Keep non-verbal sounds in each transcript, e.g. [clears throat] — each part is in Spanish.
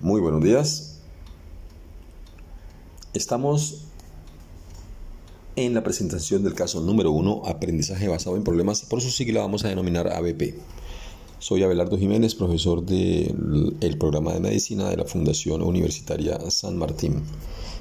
Muy buenos días. Estamos en la presentación del caso número 1, aprendizaje basado en problemas, por su sigla vamos a denominar ABP. Soy Abelardo Jiménez, profesor del programa de medicina de la Fundación Universitaria San Martín.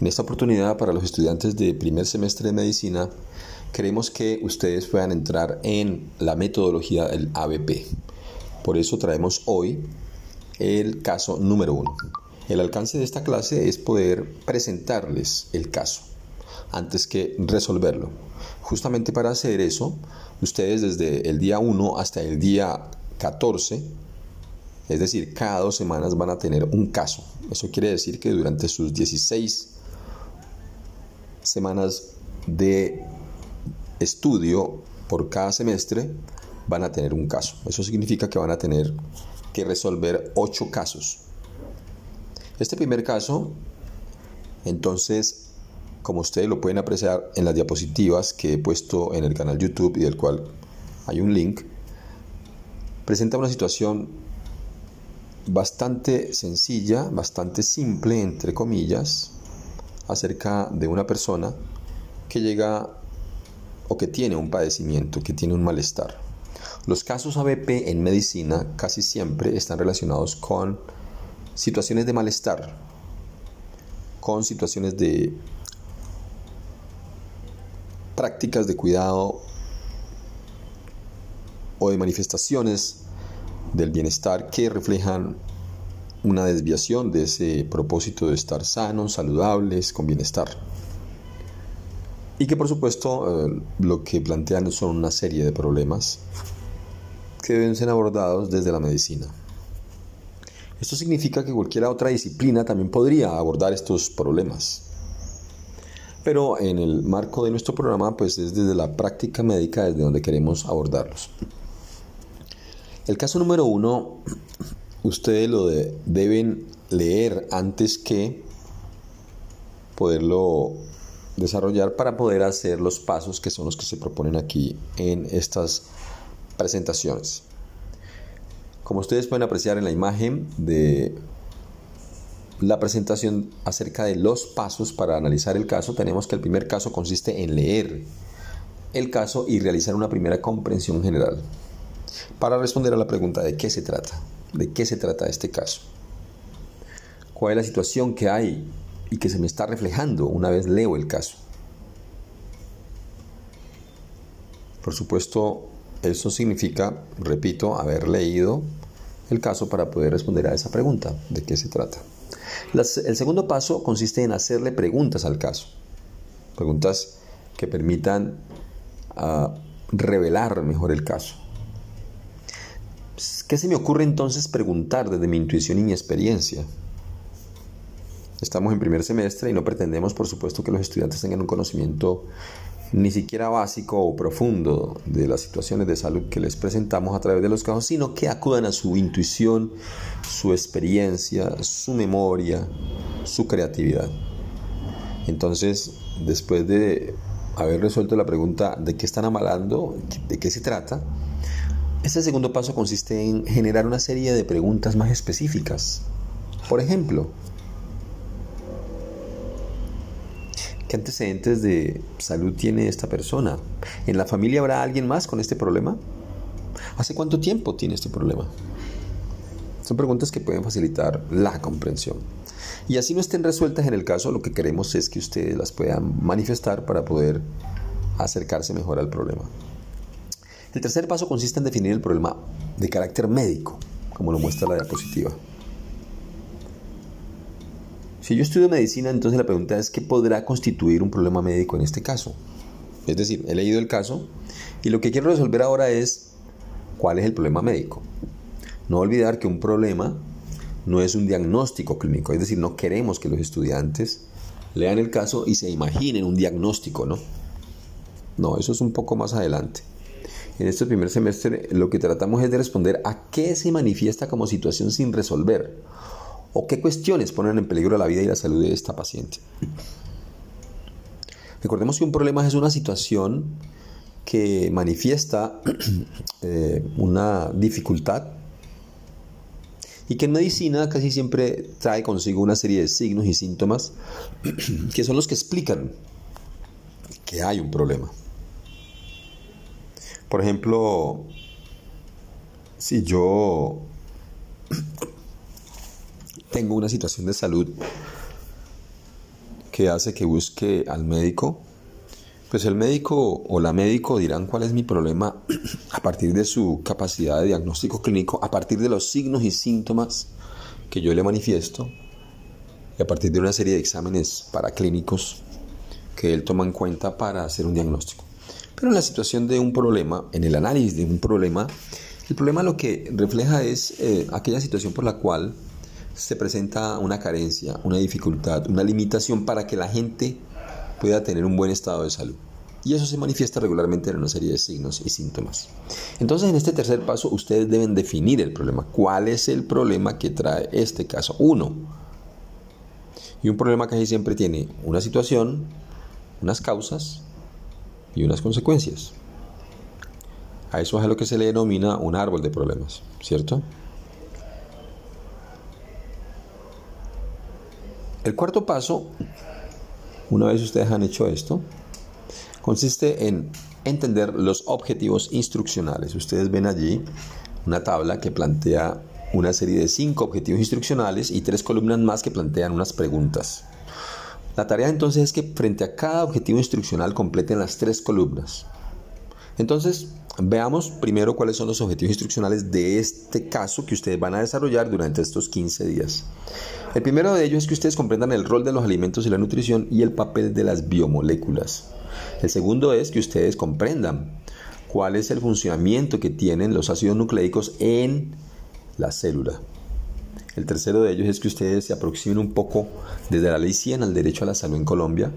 En esta oportunidad, para los estudiantes de primer semestre de medicina, queremos que ustedes puedan entrar en la metodología del ABP. Por eso traemos hoy el caso número uno. El alcance de esta clase es poder presentarles el caso antes que resolverlo. Justamente para hacer eso, ustedes desde el día 1 hasta el día 14, es decir, cada dos semanas van a tener un caso. Eso quiere decir que durante sus 16 semanas de estudio por cada semestre van a tener un caso. Eso significa que van a tener que resolver ocho casos. Este primer caso, entonces, como ustedes lo pueden apreciar en las diapositivas que he puesto en el canal YouTube y del cual hay un link, presenta una situación bastante sencilla, bastante simple, entre comillas, acerca de una persona que llega o que tiene un padecimiento, que tiene un malestar. Los casos ABP en medicina casi siempre están relacionados con situaciones de malestar, con situaciones de prácticas de cuidado o de manifestaciones del bienestar que reflejan una desviación de ese propósito de estar sanos, saludables, con bienestar. Y que por supuesto eh, lo que plantean son una serie de problemas que deben ser abordados desde la medicina. Esto significa que cualquier otra disciplina también podría abordar estos problemas. Pero en el marco de nuestro programa, pues es desde la práctica médica desde donde queremos abordarlos. El caso número uno, ustedes lo deben leer antes que poderlo desarrollar para poder hacer los pasos que son los que se proponen aquí en estas presentaciones. Como ustedes pueden apreciar en la imagen de la presentación acerca de los pasos para analizar el caso, tenemos que el primer caso consiste en leer el caso y realizar una primera comprensión general para responder a la pregunta de qué se trata, de qué se trata este caso, cuál es la situación que hay y que se me está reflejando una vez leo el caso. Por supuesto, eso significa, repito, haber leído el caso para poder responder a esa pregunta, de qué se trata. el segundo paso consiste en hacerle preguntas al caso, preguntas que permitan ah, revelar mejor el caso. ¿Qué se me ocurre entonces preguntar desde mi intuición y mi experiencia? Estamos en primer semestre y no pretendemos, por supuesto, que los estudiantes tengan un conocimiento ni siquiera básico o profundo de las situaciones de salud que les presentamos a través de los casos, sino que acudan a su intuición, su experiencia, su memoria, su creatividad. Entonces, después de haber resuelto la pregunta de qué están amalando, de qué se trata, este segundo paso consiste en generar una serie de preguntas más específicas. Por ejemplo, ¿Qué antecedentes de salud tiene esta persona? ¿En la familia habrá alguien más con este problema? ¿Hace cuánto tiempo tiene este problema? Son preguntas que pueden facilitar la comprensión. Y así no estén resueltas en el caso, lo que queremos es que ustedes las puedan manifestar para poder acercarse mejor al problema. El tercer paso consiste en definir el problema de carácter médico, como lo muestra la diapositiva. Si yo estudio medicina, entonces la pregunta es qué podrá constituir un problema médico en este caso. Es decir, he leído el caso y lo que quiero resolver ahora es cuál es el problema médico. No olvidar que un problema no es un diagnóstico clínico, es decir, no queremos que los estudiantes lean el caso y se imaginen un diagnóstico, ¿no? No, eso es un poco más adelante. En este primer semestre lo que tratamos es de responder a qué se manifiesta como situación sin resolver o qué cuestiones ponen en peligro la vida y la salud de esta paciente. Recordemos que un problema es una situación que manifiesta [clears throat] eh, una dificultad y que en medicina casi siempre trae consigo una serie de signos y síntomas [clears throat] que son los que explican que hay un problema. Por ejemplo, si yo tengo una situación de salud que hace que busque al médico, pues el médico o la médico dirán cuál es mi problema [clears throat] a partir de su capacidad de diagnóstico clínico, a partir de los signos y síntomas que yo le manifiesto y a partir de una serie de exámenes paraclínicos que él toma en cuenta para hacer un diagnóstico. Pero en la situación de un problema, en el análisis de un problema, el problema lo que refleja es eh, aquella situación por la cual se presenta una carencia, una dificultad, una limitación para que la gente pueda tener un buen estado de salud. Y eso se manifiesta regularmente en una serie de signos y síntomas. Entonces, en este tercer paso, ustedes deben definir el problema. ¿Cuál es el problema que trae este caso? Uno. Y un problema casi siempre tiene una situación, unas causas y unas consecuencias. A eso es a lo que se le denomina un árbol de problemas, ¿cierto? El cuarto paso una vez ustedes han hecho esto, consiste en entender los objetivos instruccionales. Ustedes ven allí una tabla que plantea una serie de cinco objetivos instruccionales y tres columnas más que plantean unas preguntas. La tarea entonces es que frente a cada objetivo instruccional completen las tres columnas. Entonces, veamos primero cuáles son los objetivos instruccionales de este caso que ustedes van a desarrollar durante estos 15 días. El primero de ellos es que ustedes comprendan el rol de los alimentos y la nutrición y el papel de las biomoléculas. El segundo es que ustedes comprendan cuál es el funcionamiento que tienen los ácidos nucleicos en la célula. El tercero de ellos es que ustedes se aproximen un poco desde la ley 100 al derecho a la salud en Colombia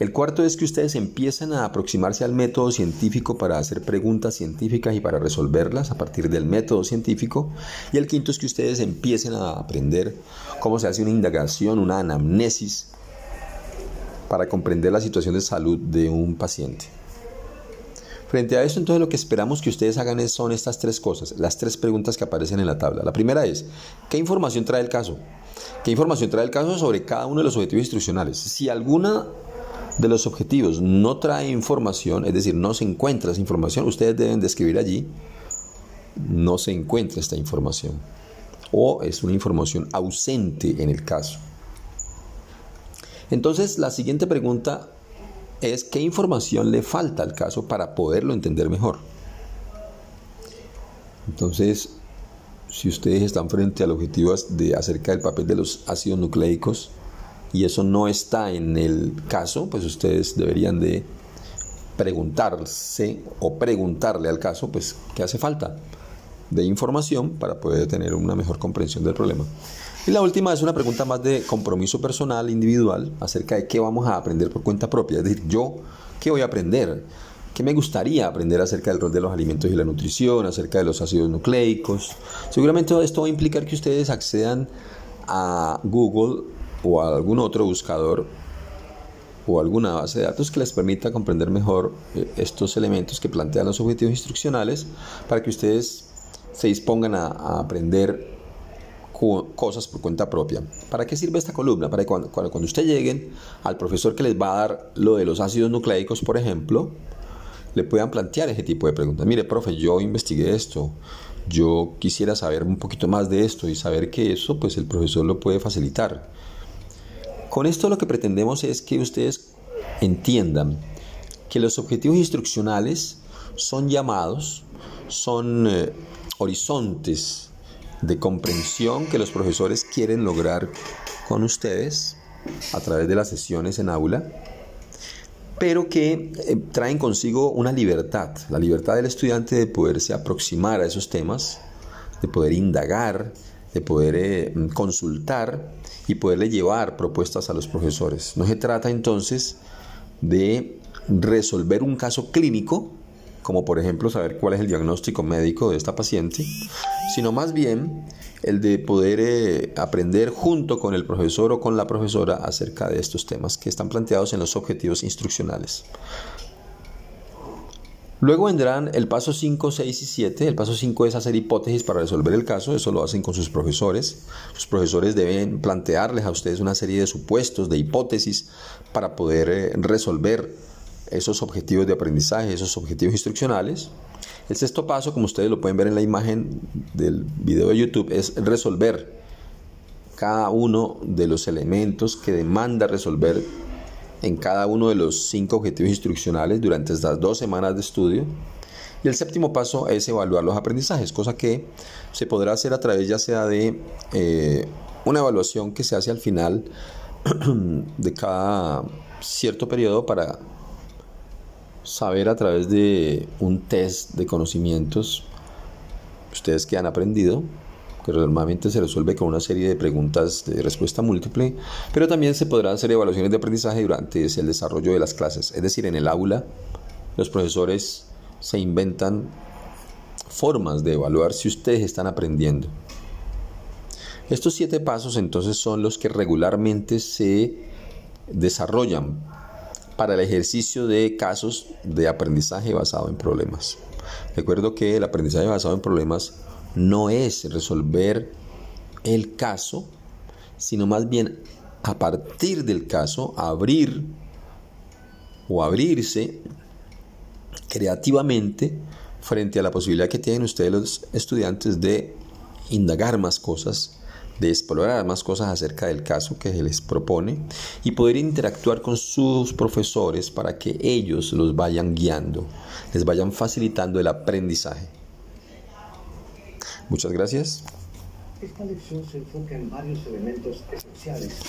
el cuarto es que ustedes empiezan a aproximarse al método científico para hacer preguntas científicas y para resolverlas a partir del método científico. Y el quinto es que ustedes empiecen a aprender cómo se hace una indagación, una anamnesis para comprender la situación de salud de un paciente. Frente a esto, entonces lo que esperamos que ustedes hagan son estas tres cosas, las tres preguntas que aparecen en la tabla. La primera es, ¿qué información trae el caso? ¿Qué información trae el caso sobre cada uno de los objetivos instruccionales? Si alguna de los objetivos no trae información, es decir, no se encuentra esa información, ustedes deben describir allí, no se encuentra esta información. O es una información ausente en el caso. Entonces, la siguiente pregunta es, ¿qué información le falta al caso para poderlo entender mejor? Entonces, si ustedes están frente al objetivo de acerca del papel de los ácidos nucleicos, y eso no está en el caso, pues ustedes deberían de preguntarse o preguntarle al caso, pues, qué hace falta de información para poder tener una mejor comprensión del problema. Y la última es una pregunta más de compromiso personal, individual, acerca de qué vamos a aprender por cuenta propia. Es decir, yo, ¿qué voy a aprender? ¿Qué me gustaría aprender acerca del rol de los alimentos y la nutrición, acerca de los ácidos nucleicos? Seguramente esto va a implicar que ustedes accedan a Google o algún otro buscador o alguna base de datos que les permita comprender mejor eh, estos elementos que plantean los objetivos instruccionales para que ustedes se dispongan a, aprender cosas por cuenta propia. ¿Para qué sirve esta columna? Para que cuando, cuando, cuando ustedes lleguen al profesor que les va a dar lo de los ácidos nucleicos, por ejemplo, le puedan plantear ese tipo de preguntas. Mire, profe, yo investigué esto, yo quisiera saber un poquito más de esto y saber que eso, pues el profesor lo puede facilitar. Con esto lo que pretendemos es que ustedes entiendan que los objetivos instruccionales son llamados, son eh, horizontes de comprensión que los profesores quieren lograr con ustedes a través de las sesiones en aula, pero que eh, traen consigo una libertad, la libertad del estudiante de poderse aproximar a esos temas, de poder indagar, de poder eh, consultar y poderle llevar propuestas a los profesores. No se trata entonces de resolver un caso clínico, como por ejemplo saber cuál es el diagnóstico médico de esta paciente, sino más bien el de poder eh, aprender junto con el profesor o con la profesora acerca de estos temas que están planteados en los objetivos instruccionales. Luego vendrán el paso 5, 6 y 7. El paso 5 es hacer hipótesis para resolver el caso. Eso lo hacen con sus profesores. Los profesores deben plantearles a ustedes una serie de supuestos, de hipótesis, para poder eh, resolver esos objetivos de aprendizaje, esos objetivos instruccionales. El sexto paso, como ustedes lo pueden ver en la imagen del video de YouTube, es resolver cada uno de los elementos que demanda resolver en cada uno de los cinco objetivos instruccionales durante estas dos semanas de estudio. Y el séptimo paso es evaluar los aprendizajes, cosa que se podrá hacer a través ya sea de eh, una evaluación que se hace al final [clears throat] de cada cierto periodo para saber a través de un test de conocimientos ustedes que han aprendido que normalmente se resuelve con una serie de preguntas de respuesta múltiple, pero también se podrán hacer evaluaciones de aprendizaje durante el desarrollo de las clases. Es decir, en el aula los profesores se inventan formas de evaluar si ustedes están aprendiendo. Estos siete pasos entonces son los que regularmente se desarrollan para el ejercicio de casos de aprendizaje basado en problemas. Recuerdo que el aprendizaje basado en problemas no es resolver el caso, sino más bien a partir del caso abrir o abrirse creativamente frente a la posibilidad que tienen ustedes los estudiantes de indagar más cosas, de explorar más cosas acerca del caso que se les propone y poder interactuar con sus profesores para que ellos los vayan guiando, les vayan facilitando el aprendizaje. Muchas gracias. Esta lección se enfoca en varios elementos esenciales.